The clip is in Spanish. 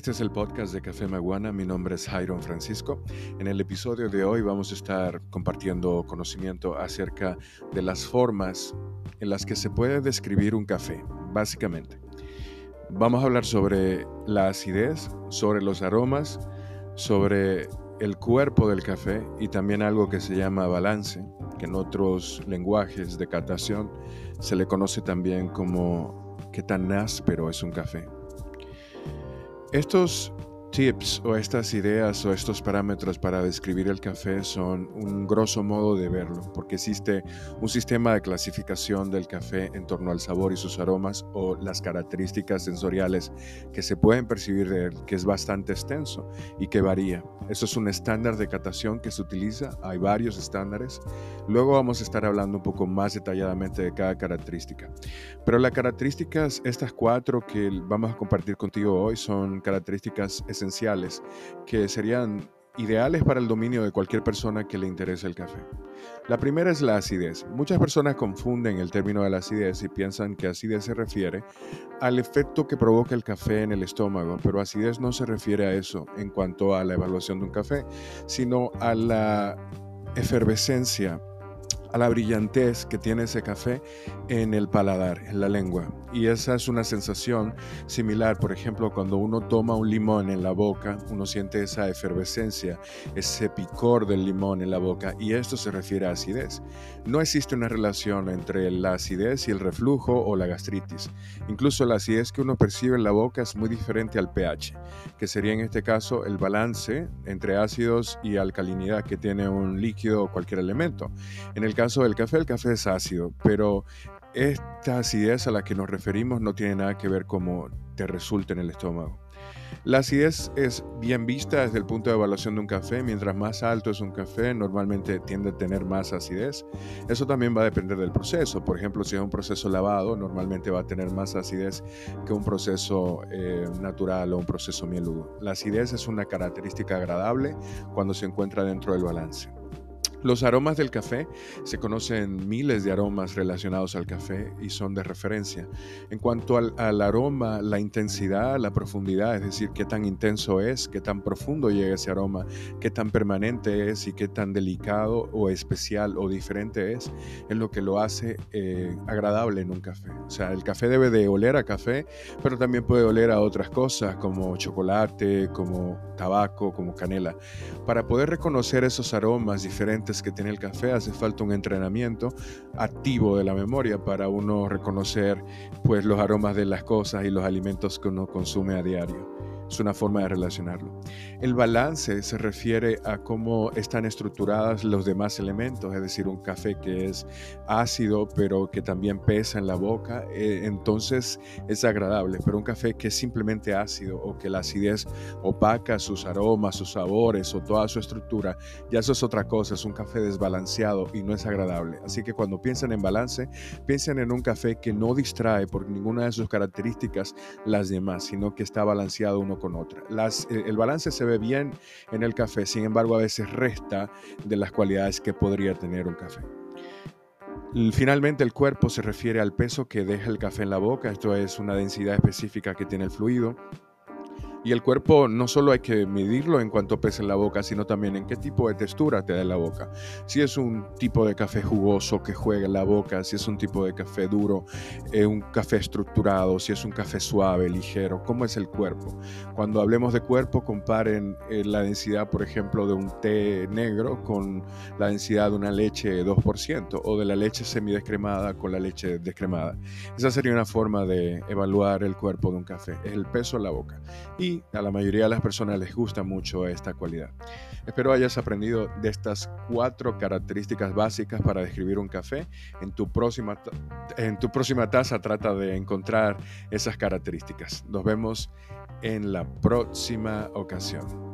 Este es el podcast de Café Maguana. Mi nombre es Jairon Francisco. En el episodio de hoy vamos a estar compartiendo conocimiento acerca de las formas en las que se puede describir un café, básicamente. Vamos a hablar sobre la acidez, sobre los aromas, sobre el cuerpo del café y también algo que se llama balance, que en otros lenguajes de catación se le conoce también como qué tan áspero es un café. Estos tips o estas ideas o estos parámetros para describir el café son un grosso modo de verlo, porque existe un sistema de clasificación del café en torno al sabor y sus aromas o las características sensoriales que se pueden percibir de él, que es bastante extenso y que varía. Eso es un estándar de catación que se utiliza, hay varios estándares. Luego vamos a estar hablando un poco más detalladamente de cada característica. Pero las características, estas cuatro que vamos a compartir contigo hoy, son características esenciales que serían ideales para el dominio de cualquier persona que le interese el café. La primera es la acidez. Muchas personas confunden el término de la acidez y piensan que acidez se refiere al efecto que provoca el café en el estómago, pero acidez no se refiere a eso en cuanto a la evaluación de un café, sino a la efervescencia a la brillantez que tiene ese café en el paladar, en la lengua. Y esa es una sensación similar, por ejemplo, cuando uno toma un limón en la boca, uno siente esa efervescencia, ese picor del limón en la boca, y esto se refiere a acidez. No existe una relación entre la acidez y el reflujo o la gastritis. Incluso la acidez que uno percibe en la boca es muy diferente al pH, que sería en este caso el balance entre ácidos y alcalinidad que tiene un líquido o cualquier elemento. En el caso del café, el café es ácido, pero esta acidez a la que nos referimos no tiene nada que ver cómo te resulta en el estómago. La acidez es bien vista desde el punto de evaluación de un café. Mientras más alto es un café, normalmente tiende a tener más acidez. Eso también va a depender del proceso. Por ejemplo, si es un proceso lavado, normalmente va a tener más acidez que un proceso eh, natural o un proceso mieludo. La acidez es una característica agradable cuando se encuentra dentro del balance. Los aromas del café, se conocen miles de aromas relacionados al café y son de referencia. En cuanto al, aroma, la intensidad, la profundidad, es decir, qué tan intenso es, qué tan profundo llega ese aroma, qué tan permanente es y qué tan delicado o especial o diferente es, es lo que lo hace eh, agradable en un café. O sea, el café debe de oler a café, pero también puede oler a otras cosas como chocolate, como tabaco, como canela. Para poder reconocer esos aromas diferentes, que tiene el café, hace falta un entrenamiento activo de la memoria para uno reconocer pues los aromas de las cosas y los alimentos que uno consume a diario. Es una forma de relacionarlo. El balance se refiere a cómo están estructuradas los demás elementos, es decir, un café que es ácido pero que también pesa en la boca, eh, entonces es agradable, pero un café que es simplemente ácido o que la acidez opaca sus aromas, sus sabores o toda su estructura, ya eso es otra cosa, es un café desbalanceado y no es agradable. Así que cuando piensen en balance, piensen en un café que no distrae por ninguna de sus características las demás, sino que está balanceado uno con otra. Eh, el balance se ve bien en el café, sin embargo a veces resta de las cualidades que podría tener un café. Finalmente, el cuerpo se refiere al peso que deja el café en la boca, esto es una densidad específica que tiene el fluido. Y el cuerpo no solo hay que medirlo en cuanto pesa en la boca, sino también en qué tipo de textura te da la boca. Si es un tipo de café jugoso que juega en la boca, si es un tipo de café duro, eh, un café estructurado, si es un café suave, ligero, cómo es el cuerpo. Cuando hablemos de cuerpo, comparen eh, la densidad, por ejemplo, de un té negro con la densidad de una leche 2% o de la leche semidescremada con la leche descremada. Esa sería una forma de evaluar el cuerpo de un café, es el peso en la boca. A la mayoría de las personas les gusta mucho esta cualidad. Espero hayas aprendido de estas cuatro características básicas para describir un café. En tu próxima, en tu próxima taza trata de encontrar esas características. Nos vemos en la próxima ocasión.